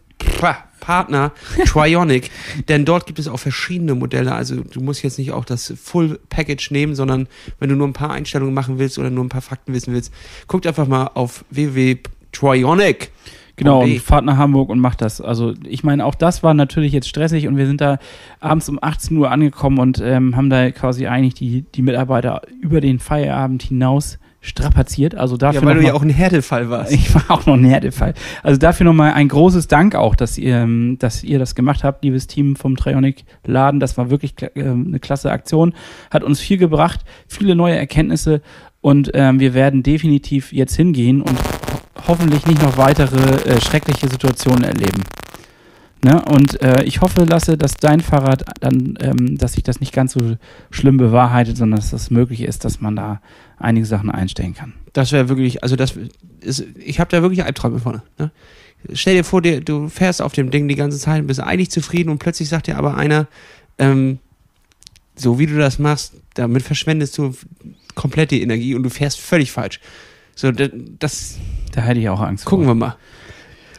Partner Trionic, denn dort gibt es auch verschiedene Modelle. Also du musst jetzt nicht auch das Full Package nehmen, sondern wenn du nur ein paar Einstellungen machen willst oder nur ein paar Fakten wissen willst, guckt einfach mal auf www.trionic.com Genau, und fahrt nach Hamburg und macht das. Also ich meine, auch das war natürlich jetzt stressig und wir sind da abends um 18 Uhr angekommen und ähm, haben da quasi eigentlich die, die Mitarbeiter über den Feierabend hinaus strapaziert. Also dafür ja, weil du ja auch ein Härtefall warst. Ich war auch noch ein Härtefall. Also dafür nochmal ein großes Dank auch, dass ihr, ähm, dass ihr das gemacht habt, liebes Team vom Trionic Laden. Das war wirklich ähm, eine klasse Aktion. Hat uns viel gebracht, viele neue Erkenntnisse und ähm, wir werden definitiv jetzt hingehen und hoffentlich nicht noch weitere äh, schreckliche Situationen erleben. Ne? Und äh, ich hoffe, Lasse, dass dein Fahrrad dann, ähm, dass sich das nicht ganz so schlimm bewahrheitet, sondern dass das möglich ist, dass man da einige Sachen einstellen kann. Das wäre wirklich, also das ist, ich habe da wirklich Albträume vorne. Ne? Stell dir vor, dir, du fährst auf dem Ding die ganze Zeit und bist eigentlich zufrieden und plötzlich sagt dir aber einer, ähm, so wie du das machst, damit verschwendest du komplett die Energie und du fährst völlig falsch. So, das. Da hätte ich auch Angst Gucken vor. wir mal.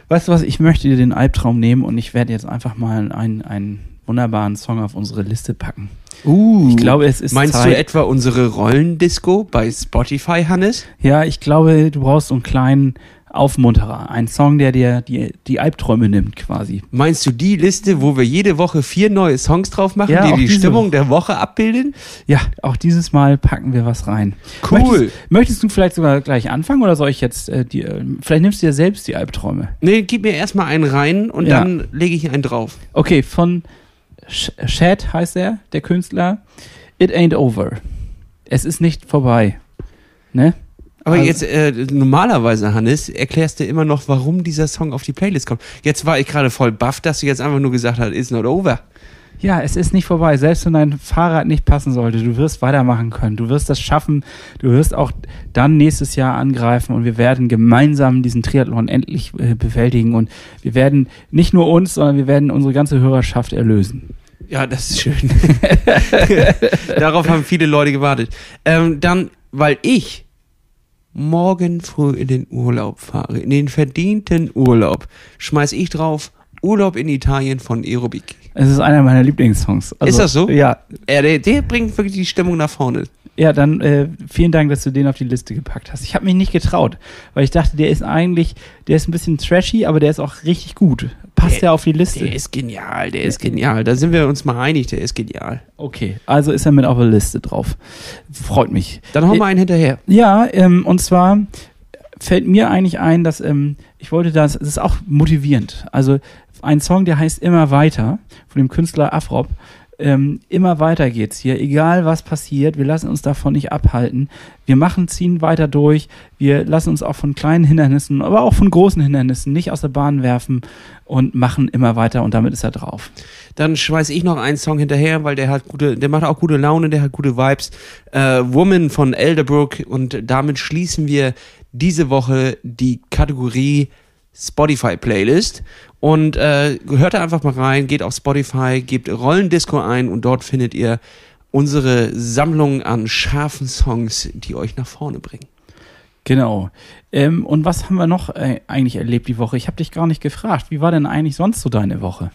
Weißt du was, ich möchte dir den Albtraum nehmen und ich werde jetzt einfach mal einen, einen wunderbaren Song auf unsere Liste packen. Uh, ich glaube, es ist Meinst Zeit. du etwa unsere Rollendisco bei Spotify, Hannes? Ja, ich glaube, du brauchst so einen kleinen Aufmunterer. Ein Song, der dir die, die Albträume nimmt, quasi. Meinst du die Liste, wo wir jede Woche vier neue Songs drauf machen, ja, die die Stimmung der Woche abbilden? Ja, auch dieses Mal packen wir was rein. Cool. Möchtest, möchtest du vielleicht sogar gleich anfangen oder soll ich jetzt äh, die, äh, vielleicht nimmst du dir selbst die Albträume? Nee, gib mir erstmal einen rein und ja. dann lege ich einen drauf. Okay, von Shad heißt er, der Künstler. It ain't over. Es ist nicht vorbei. Ne? Aber also, jetzt, äh, normalerweise, Hannes, erklärst du immer noch, warum dieser Song auf die Playlist kommt. Jetzt war ich gerade voll baff, dass du jetzt einfach nur gesagt hast, it's not over. Ja, es ist nicht vorbei. Selbst wenn dein Fahrrad nicht passen sollte, du wirst weitermachen können. Du wirst das schaffen. Du wirst auch dann nächstes Jahr angreifen und wir werden gemeinsam diesen Triathlon endlich äh, bewältigen und wir werden nicht nur uns, sondern wir werden unsere ganze Hörerschaft erlösen. Ja, das ist schön. Darauf haben viele Leute gewartet. Ähm, dann, weil ich morgen früh in den Urlaub fahre, in den verdienten Urlaub, schmeiß ich drauf Urlaub in Italien von Aerobik. Es ist einer meiner Lieblingssongs. Also, ist das so? Ja. ja der, der bringt wirklich die Stimmung nach vorne. Ja, dann äh, vielen Dank, dass du den auf die Liste gepackt hast. Ich habe mich nicht getraut, weil ich dachte, der ist eigentlich, der ist ein bisschen trashy, aber der ist auch richtig gut. Passt ja auf die Liste. Der ist genial, der ist genial. Da sind wir uns mal einig, der ist genial. Okay, also ist er mit auf der Liste drauf. Freut mich. Dann hauen wir einen hinterher. Ja, ähm, und zwar fällt mir eigentlich ein, dass ähm, ich wollte das, es ist auch motivierend. Also ein Song, der heißt Immer weiter von dem Künstler Afrop. Ähm, immer weiter geht's hier, egal was passiert, wir lassen uns davon nicht abhalten. Wir machen, ziehen weiter durch. Wir lassen uns auch von kleinen Hindernissen, aber auch von großen Hindernissen nicht aus der Bahn werfen und machen immer weiter und damit ist er drauf. Dann schmeiß ich noch einen Song hinterher, weil der hat gute, der macht auch gute Laune, der hat gute Vibes. Äh, Woman von Elderbrook und damit schließen wir diese Woche die Kategorie Spotify Playlist und äh, hört da einfach mal rein, geht auf Spotify, gebt Rollendisco ein und dort findet ihr unsere Sammlung an scharfen Songs, die euch nach vorne bringen. Genau. Ähm, und was haben wir noch äh, eigentlich erlebt die Woche? Ich habe dich gar nicht gefragt. Wie war denn eigentlich sonst so deine Woche?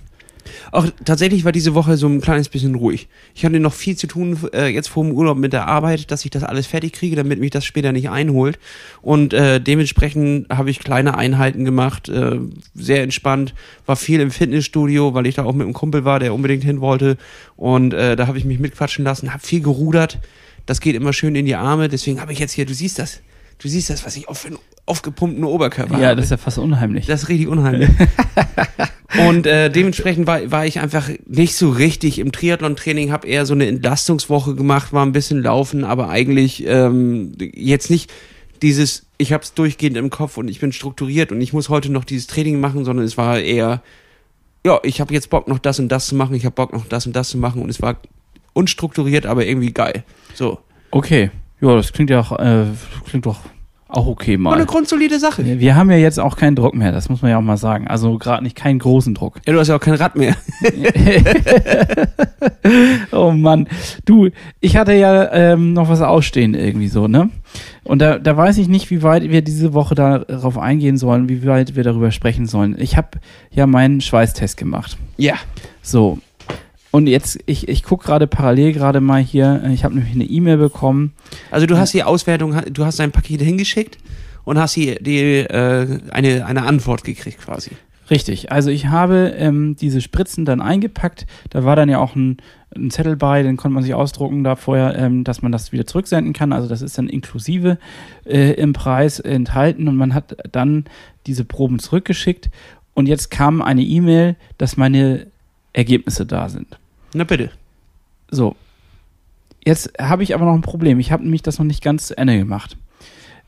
Auch tatsächlich war diese Woche so ein kleines bisschen ruhig. Ich hatte noch viel zu tun äh, jetzt vor dem Urlaub mit der Arbeit, dass ich das alles fertig kriege, damit mich das später nicht einholt. Und äh, dementsprechend habe ich kleine Einheiten gemacht, äh, sehr entspannt, war viel im Fitnessstudio, weil ich da auch mit einem Kumpel war, der unbedingt hin wollte. Und äh, da habe ich mich mitquatschen lassen, habe viel gerudert. Das geht immer schön in die Arme, deswegen habe ich jetzt hier, du siehst das, du siehst das, was ich auf einen aufgepumpten Oberkörper ja, habe. Ja, das ist ja fast unheimlich. Das ist richtig unheimlich. Und äh, dementsprechend war, war ich einfach nicht so richtig im Triathlon-Training, habe eher so eine Entlastungswoche gemacht, war ein bisschen laufen, aber eigentlich ähm, jetzt nicht dieses, ich habe es durchgehend im Kopf und ich bin strukturiert und ich muss heute noch dieses Training machen, sondern es war eher, ja, ich habe jetzt Bock noch das und das zu machen, ich habe Bock noch das und das zu machen und es war unstrukturiert, aber irgendwie geil. So. Okay. Ja, das klingt ja auch, äh, klingt doch auch okay mal. War eine grundsolide Sache. Wir haben ja jetzt auch keinen Druck mehr, das muss man ja auch mal sagen. Also gerade nicht keinen großen Druck. Ja, du hast ja auch kein Rad mehr. oh Mann. Du, ich hatte ja ähm, noch was ausstehen irgendwie so, ne? Und da, da weiß ich nicht, wie weit wir diese Woche darauf eingehen sollen, wie weit wir darüber sprechen sollen. Ich habe ja meinen Schweißtest gemacht. Ja. So, und jetzt, ich, ich gucke gerade parallel gerade mal hier, ich habe nämlich eine E-Mail bekommen. Also du hast die Auswertung, du hast dein Paket hingeschickt und hast die, die äh, eine, eine Antwort gekriegt quasi. Richtig, also ich habe ähm, diese Spritzen dann eingepackt, da war dann ja auch ein, ein Zettel bei, den konnte man sich ausdrucken da vorher, ähm, dass man das wieder zurücksenden kann, also das ist dann inklusive äh, im Preis enthalten. Und man hat dann diese Proben zurückgeschickt. Und jetzt kam eine E-Mail, dass meine Ergebnisse da sind. Na bitte. So. Jetzt habe ich aber noch ein Problem. Ich habe nämlich das noch nicht ganz zu Ende gemacht.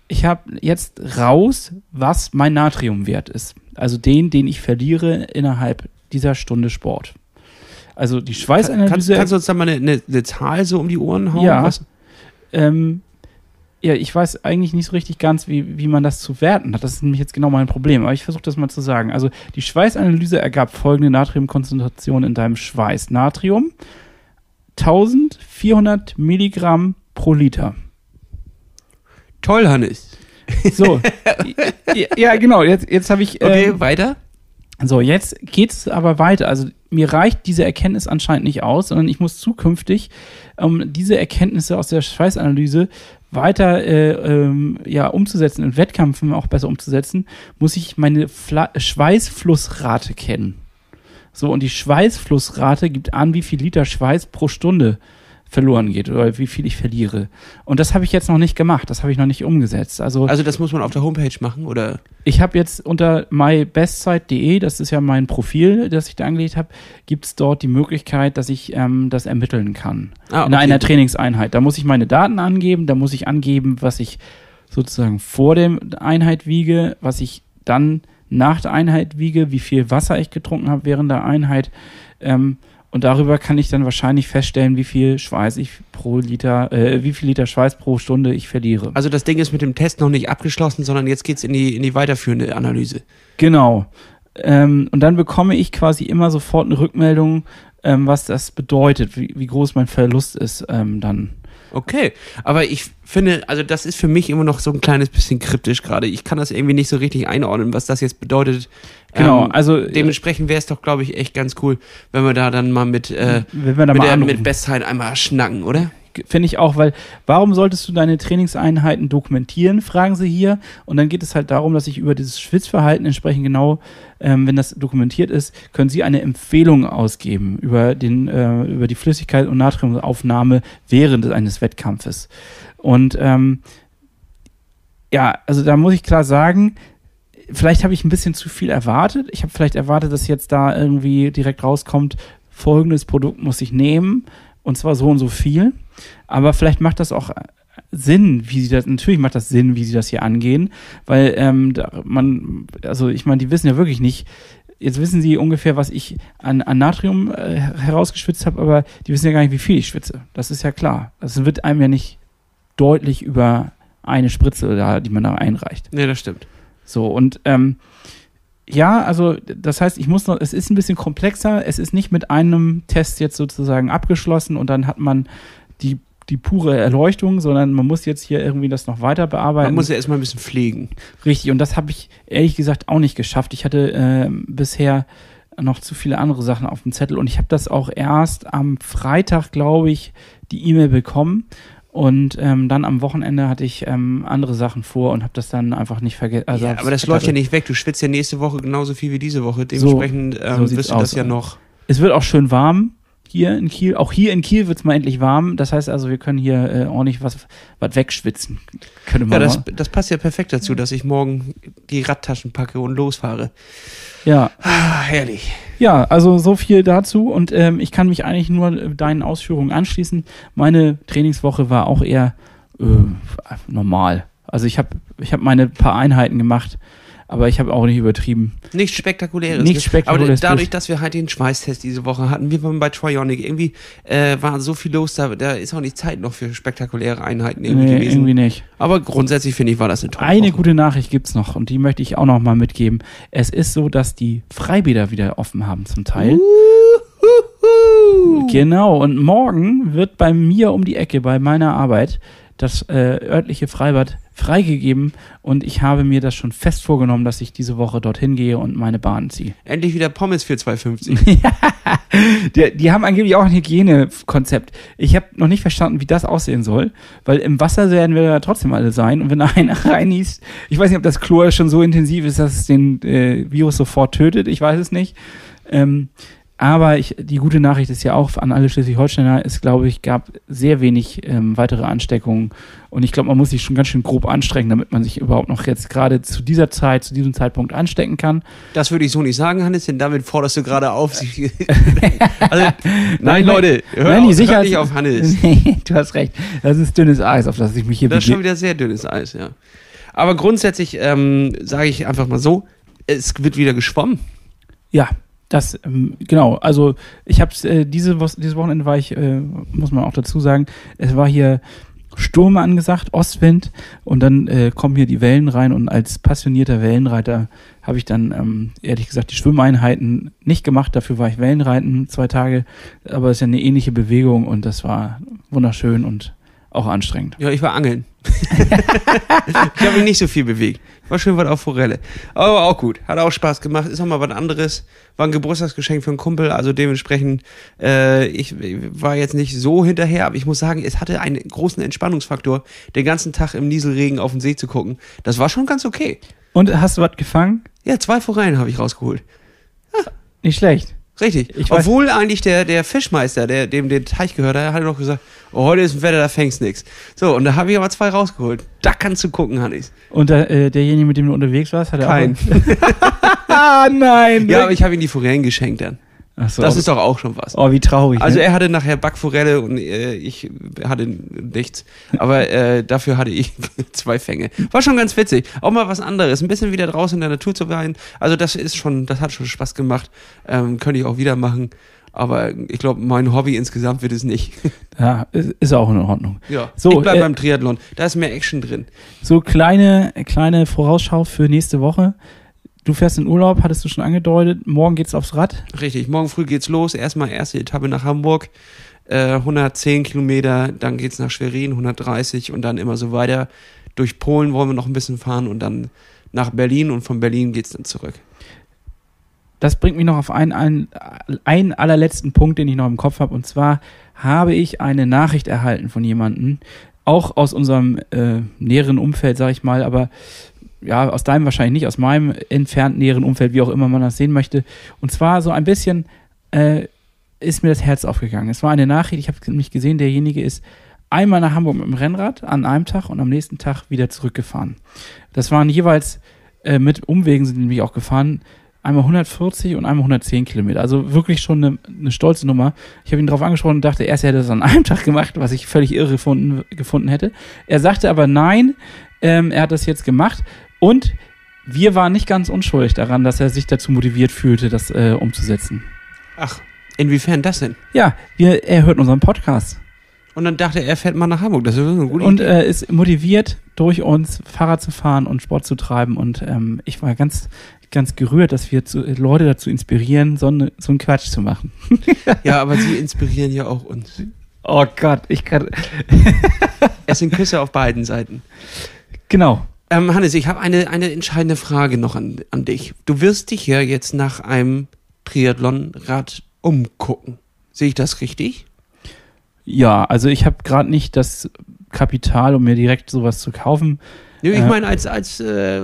Ich habe jetzt raus, was mein Natriumwert ist. Also den, den ich verliere innerhalb dieser Stunde Sport. Also die Schweißanalyse. Kannst, kannst du uns da mal eine, eine, eine, Zahl so um die Ohren hauen? Ja. Ähm, ja, ich weiß eigentlich nicht so richtig ganz, wie, wie man das zu werten hat. Das ist nämlich jetzt genau mein Problem. Aber ich versuche das mal zu sagen. Also die Schweißanalyse ergab folgende Natriumkonzentration in deinem Schweiß. Natrium 1400 Milligramm pro Liter. Toll, Hannes. So. ja, genau. Jetzt, jetzt habe ich. Okay, ähm, weiter. So, jetzt geht es aber weiter. Also mir reicht diese Erkenntnis anscheinend nicht aus, sondern ich muss zukünftig um diese Erkenntnisse aus der Schweißanalyse weiter äh, ähm, ja, umzusetzen, in Wettkämpfen auch besser umzusetzen, muss ich meine Fla Schweißflussrate kennen. So, und die Schweißflussrate gibt an, wie viel Liter Schweiß pro Stunde verloren geht oder wie viel ich verliere. Und das habe ich jetzt noch nicht gemacht, das habe ich noch nicht umgesetzt. Also, also das muss man auf der Homepage machen, oder? Ich habe jetzt unter mybestzeit.de, das ist ja mein Profil, das ich da angelegt habe, gibt es dort die Möglichkeit, dass ich ähm, das ermitteln kann. Ah, okay. In einer Trainingseinheit. Da muss ich meine Daten angeben, da muss ich angeben, was ich sozusagen vor der Einheit wiege, was ich dann nach der Einheit wiege, wie viel Wasser ich getrunken habe während der Einheit. Ähm, Und darüber kann ich dann wahrscheinlich feststellen, wie viel Schweiß ich pro Liter, äh, wie viel Liter Schweiß pro Stunde ich verliere. Also das Ding ist mit dem Test noch nicht abgeschlossen, sondern jetzt geht's in die, in die weiterführende Analyse. Genau. Ähm, und dann bekomme ich quasi immer sofort eine Rückmeldung, ähm, was das bedeutet, wie, wie groß mein Verlust ist ähm, dann. Okay, aber ich finde, also das ist für mich immer noch so ein kleines bisschen kryptisch gerade. Ich kann das irgendwie nicht so richtig einordnen, was das jetzt bedeutet. Genau, Ähm, also Dementsprechend wäre es doch, glaube ich, echt ganz cool, wenn wir da dann mal mit, äh, wenn wir da mit, mal der, anrufen. mit Bestzeit einmal schnacken, oder? Finde ich auch, weil warum solltest du deine Trainingseinheiten dokumentieren, fragen sie hier. Und dann geht es halt darum, dass ich über dieses Schwitzverhalten entsprechend genau, ähm, wenn das dokumentiert ist, können sie eine Empfehlung ausgeben über, den, äh, über die Flüssigkeit und Natriumaufnahme während eines Wettkampfes. Und ähm, ja, also da muss ich klar sagen, vielleicht habe ich ein bisschen zu viel erwartet. Ich habe vielleicht erwartet, dass jetzt da irgendwie direkt rauskommt, folgendes Produkt muss ich nehmen und zwar so und so viel. Aber vielleicht macht das auch Sinn, wie sie das, natürlich macht das Sinn, wie sie das hier angehen, weil ähm, man, also ich meine, die wissen ja wirklich nicht, jetzt wissen sie ungefähr, was ich an, an Natrium äh, herausgeschwitzt habe, aber die wissen ja gar nicht, wie viel ich schwitze. Das ist ja klar. Das wird einem ja nicht deutlich über eine Spritze da, die man da einreicht. Nee, das stimmt. So, und ähm, ja, also das heißt, ich muss noch, es ist ein bisschen komplexer, es ist nicht mit einem Test jetzt sozusagen abgeschlossen und dann hat man die, die pure Erleuchtung, sondern man muss jetzt hier irgendwie das noch weiter bearbeiten. Man muss ja erstmal ein bisschen pflegen. Richtig, und das habe ich ehrlich gesagt auch nicht geschafft. Ich hatte äh, bisher noch zu viele andere Sachen auf dem Zettel und ich habe das auch erst am Freitag, glaube ich, die E-Mail bekommen. Und ähm, dann am Wochenende hatte ich ähm, andere Sachen vor und habe das dann einfach nicht vergessen. Also ja, aber das läuft ja nicht weg. Du schwitzt ja nächste Woche genauso viel wie diese Woche. Dementsprechend ähm, sieht's wirst du das aus. ja noch. Es wird auch schön warm hier in Kiel. Auch hier in Kiel wird es mal endlich warm. Das heißt also, wir können hier äh, ordentlich was, was wegschwitzen. Könnte Ja, man das, mal. das passt ja perfekt dazu, dass ich morgen die Radtaschen packe und losfahre. Ja. Ah, herrlich. ja, also so viel dazu. Und ähm, ich kann mich eigentlich nur deinen Ausführungen anschließen. Meine Trainingswoche war auch eher äh, normal. Also ich habe ich hab meine paar Einheiten gemacht, aber ich habe auch nicht übertrieben. Nichts Spektakuläres. Nichts Spektakuläres. Aber dadurch, dass wir halt den Schweißtest diese Woche hatten, wir waren bei Trionic, irgendwie äh, war so viel los, da, da ist auch nicht Zeit noch für spektakuläre Einheiten irgendwie Nee, gewesen. irgendwie nicht. Aber grundsätzlich finde ich, war das eine tolle Eine Woche. gute Nachricht gibt's noch und die möchte ich auch noch mal mitgeben. Es ist so, dass die Freibäder wieder offen haben zum Teil. Uhuhu. Genau, und morgen wird bei mir um die Ecke, bei meiner Arbeit, das äh, örtliche Freibad freigegeben und ich habe mir das schon fest vorgenommen, dass ich diese Woche dorthin gehe und meine Bahn ziehe. Endlich wieder Pommes für 2,50. Die, die haben angeblich auch ein Hygienekonzept. Ich habe noch nicht verstanden, wie das aussehen soll, weil im Wasser werden wir ja trotzdem alle sein und wenn da einer reinniest, ich weiß nicht, ob das Chlor schon so intensiv ist, dass es den äh, Virus sofort tötet, ich weiß es nicht. Ähm, aber ich, die gute Nachricht ist ja auch an alle Schleswig-Holsteiner, es glaube ich gab sehr wenig ähm, weitere Ansteckungen und ich glaube, man muss sich schon ganz schön grob anstrengen, damit man sich überhaupt noch jetzt gerade zu dieser Zeit, zu diesem Zeitpunkt anstecken kann. Das würde ich so nicht sagen, Hannes, denn damit forderst du gerade auf. sich- also, nein, Leute, hör, Nein, auf, hör nicht auf Hannes. Du hast recht. Das ist dünnes Eis, auf das ich mich hier Das ist schon wieder sehr dünnes Eis, ja. Aber grundsätzlich ähm, sage ich einfach mal so, es wird wieder geschwommen. Ja, das, ähm, genau. Also ich habe äh, diese, dieses Wochenende war ich, äh, muss man auch dazu sagen, es war hier Sturm angesagt, Ostwind und dann äh, kommen hier die Wellen rein und als passionierter Wellenreiter habe ich dann ähm, ehrlich gesagt die Schwimmeinheiten nicht gemacht. Dafür war ich Wellenreiten zwei Tage, aber es ist ja eine ähnliche Bewegung und das war wunderschön und auch anstrengend. Ja, ich war angeln. ich habe mich nicht so viel bewegt. War schön was auf Forelle. Aber auch gut. Hat auch Spaß gemacht. Ist auch mal was anderes. War ein Geburtstagsgeschenk für einen Kumpel. Also dementsprechend, äh, ich war jetzt nicht so hinterher, aber ich muss sagen, es hatte einen großen Entspannungsfaktor, den ganzen Tag im Nieselregen auf den See zu gucken. Das war schon ganz okay. Und hast du was gefangen? Ja, zwei Forellen habe ich rausgeholt. Nicht schlecht. Richtig. Ich weiß- Obwohl eigentlich der, der Fischmeister, der dem der Teich gehört, der hatte noch gesagt, oh, heute ist ein Wetter, da fängst nix. So, und da habe ich aber zwei rausgeholt. Da kannst du gucken, Hannes. Und der, äh, derjenige, mit dem du unterwegs warst, hat er Kein. auch. ah, nein. Ja, aber ich habe ihm die Forellen geschenkt dann. So. Das ist doch auch schon was. oh, wie traurig. Also ne? er hatte nachher Backforelle und äh, ich hatte nichts. Aber äh, dafür hatte ich zwei Fänge. War schon ganz witzig. Auch mal was anderes. Ein bisschen wieder draußen in der Natur zu sein. Also das ist schon, das hat schon Spaß gemacht. Ähm, könnte ich auch wieder machen. Aber ich glaube, mein Hobby insgesamt wird es nicht. Ja, ist, ist auch in Ordnung. Ja, So, ich bleib äh, beim Triathlon. Da ist mehr Action drin. So kleine, kleine Vorausschau für nächste Woche. Du fährst in Urlaub, hattest du schon angedeutet. Morgen geht's aufs Rad. Richtig, morgen früh geht's los. Erstmal erste Etappe nach Hamburg. Äh, 110 Kilometer, dann geht's nach Schwerin, 130 und dann immer so weiter. Durch Polen wollen wir noch ein bisschen fahren und dann nach Berlin und von Berlin geht's dann zurück. Das bringt mich noch auf einen, einen, einen allerletzten Punkt, den ich noch im Kopf habe. Und zwar habe ich eine Nachricht erhalten von jemandem, auch aus unserem äh, näheren Umfeld, sage ich mal, aber ja, aus deinem wahrscheinlich nicht, aus meinem entfernt näheren Umfeld, wie auch immer man das sehen möchte. Und zwar so ein bisschen äh, ist mir das Herz aufgegangen. Es war eine Nachricht, ich habe nämlich gesehen, derjenige ist einmal nach Hamburg mit dem Rennrad an einem Tag und am nächsten Tag wieder zurückgefahren. Das waren jeweils äh, mit Umwegen sind nämlich auch gefahren, einmal 140 und einmal 110 Kilometer. Also wirklich schon eine, eine stolze Nummer. Ich habe ihn darauf angesprochen und dachte, erst er hätte das an einem Tag gemacht, was ich völlig irre gefunden, gefunden hätte. Er sagte aber nein, ähm, er hat das jetzt gemacht und wir waren nicht ganz unschuldig daran, dass er sich dazu motiviert fühlte, das äh, umzusetzen. Ach, inwiefern das denn? Ja, wir, er hört unseren Podcast Und dann dachte er, er fährt mal nach Hamburg. Das ist eine gute und Idee. äh, ist motiviert, durch uns Fahrrad zu fahren und Sport zu treiben. Und ähm, ich war ganz, ganz gerührt, dass wir zu, Leute dazu inspirieren, so, eine, so einen Quatsch zu machen. ja, aber sie inspirieren ja auch uns. Oh Gott, ich kann. Es sind Küsse auf beiden Seiten. Genau. Ähm, Hannes, ich habe eine, eine entscheidende Frage noch an, an dich. Du wirst dich ja jetzt nach einem Triathlonrad umgucken. Sehe ich das richtig? Ja, also ich habe gerade nicht das Kapital, um mir direkt sowas zu kaufen. Nee, ich Äh. meine als, als äh,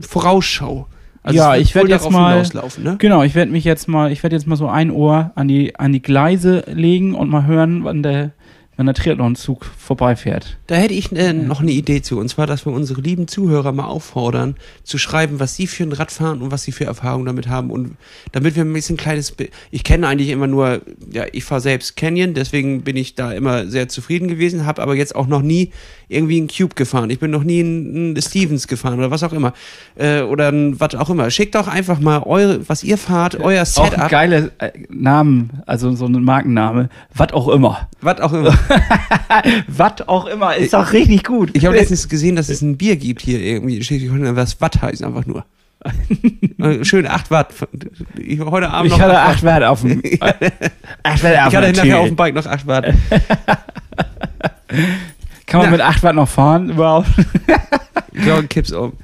Vorausschau. Also Ja, ich werd wohl jetzt mal- ne? Genau, ich werde mich jetzt mal, ich werde jetzt mal so ein Ohr an die an die Gleise legen und mal hören, wann der wenn der Triathlon-Zug vorbeifährt. Da hätte ich äh, noch eine Idee zu. Und zwar, dass wir unsere lieben Zuhörer mal auffordern, zu schreiben, was sie für ein Rad fahren und was sie für Erfahrungen damit haben. Und damit wir ein bisschen kleines. Bi- Ich kenne eigentlich immer nur, ja, ich fahre selbst Canyon, deswegen bin ich da immer sehr zufrieden gewesen, habe aber jetzt auch noch nie irgendwie einen Cube gefahren. Ich bin noch nie einen, Stevens gefahren oder was auch immer. Äh, oder ein, was auch immer. Schickt doch einfach mal eure, was ihr fahrt, euer Auch Setup. ein geiler äh, Namen, also so ein Markenname. Was auch immer. Was auch immer. Was auch immer, ist doch richtig gut. Ich habe letztens gesehen, dass es ein Bier gibt hier irgendwie. in Schleswig-Holstein, Was Watt heißt einfach nur. Schön 8 Watt. Ich heute Abend ich noch hatte acht acht Wert auf dem. acht Wert auf Ich hatte nachher auf dem. Bike noch 8 Watt. Kann man Na. mit acht Watt noch fahren überhaupt? Glaube, kipp's um.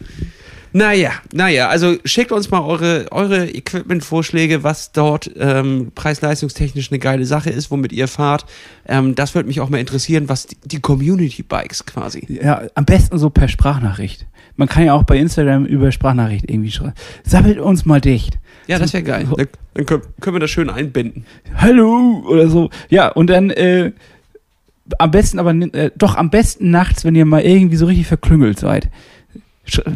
Naja, naja, also schickt uns mal eure, eure Equipment-Vorschläge, was dort ähm, preis-leistungstechnisch eine geile Sache ist, womit ihr fahrt. Ähm, das würde mich auch mal interessieren, was die, die Community-Bikes quasi. Ja, am besten so per Sprachnachricht. Man kann ja auch bei Instagram über Sprachnachricht irgendwie schreiben. Sammelt uns mal dicht. Ja, das wäre geil. Dann können, können wir das schön einbinden. Hallo oder so. Ja, und dann äh, am besten aber äh, doch am besten nachts, wenn ihr mal irgendwie so richtig verklüngelt seid.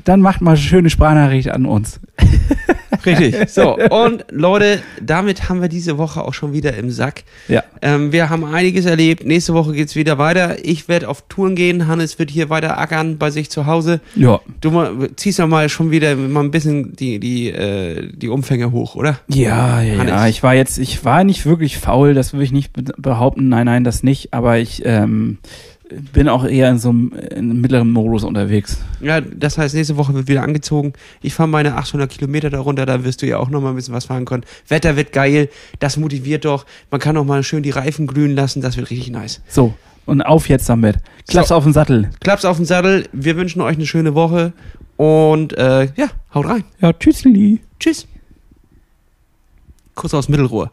Dann macht mal eine schöne Sprachnachricht an uns. Richtig. So, und Leute, damit haben wir diese Woche auch schon wieder im Sack. Ja. Ähm, wir haben einiges erlebt. Nächste Woche geht's wieder weiter. Ich werde auf Touren gehen. Hannes wird hier weiter ackern bei sich zu Hause. Ja. Du mal, ziehst doch mal schon wieder mal ein bisschen die, die, äh, die Umfänge hoch, oder? Ja, ja, Hannes. ja. Ich war jetzt, ich war nicht wirklich faul, das würde ich nicht be- behaupten. Nein, nein, das nicht. Aber ich ähm, bin auch eher in so einem, in einem mittleren Modus unterwegs. Ja, das heißt, nächste Woche wird wieder angezogen. Ich fahre meine 800 Kilometer darunter, da wirst du ja auch noch mal ein bisschen was fahren können. Wetter wird geil, das motiviert doch. Man kann auch mal schön die Reifen glühen lassen, das wird richtig nice. So, und auf jetzt damit. Klaps So. auf den Sattel. Klaps auf den Sattel, wir wünschen euch eine schöne Woche und äh, ja, haut rein. Ja, tschüssli. Tschüss. Kuss aus Mittelruhr.